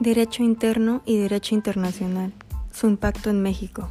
Derecho interno y derecho internacional. Su impacto en México.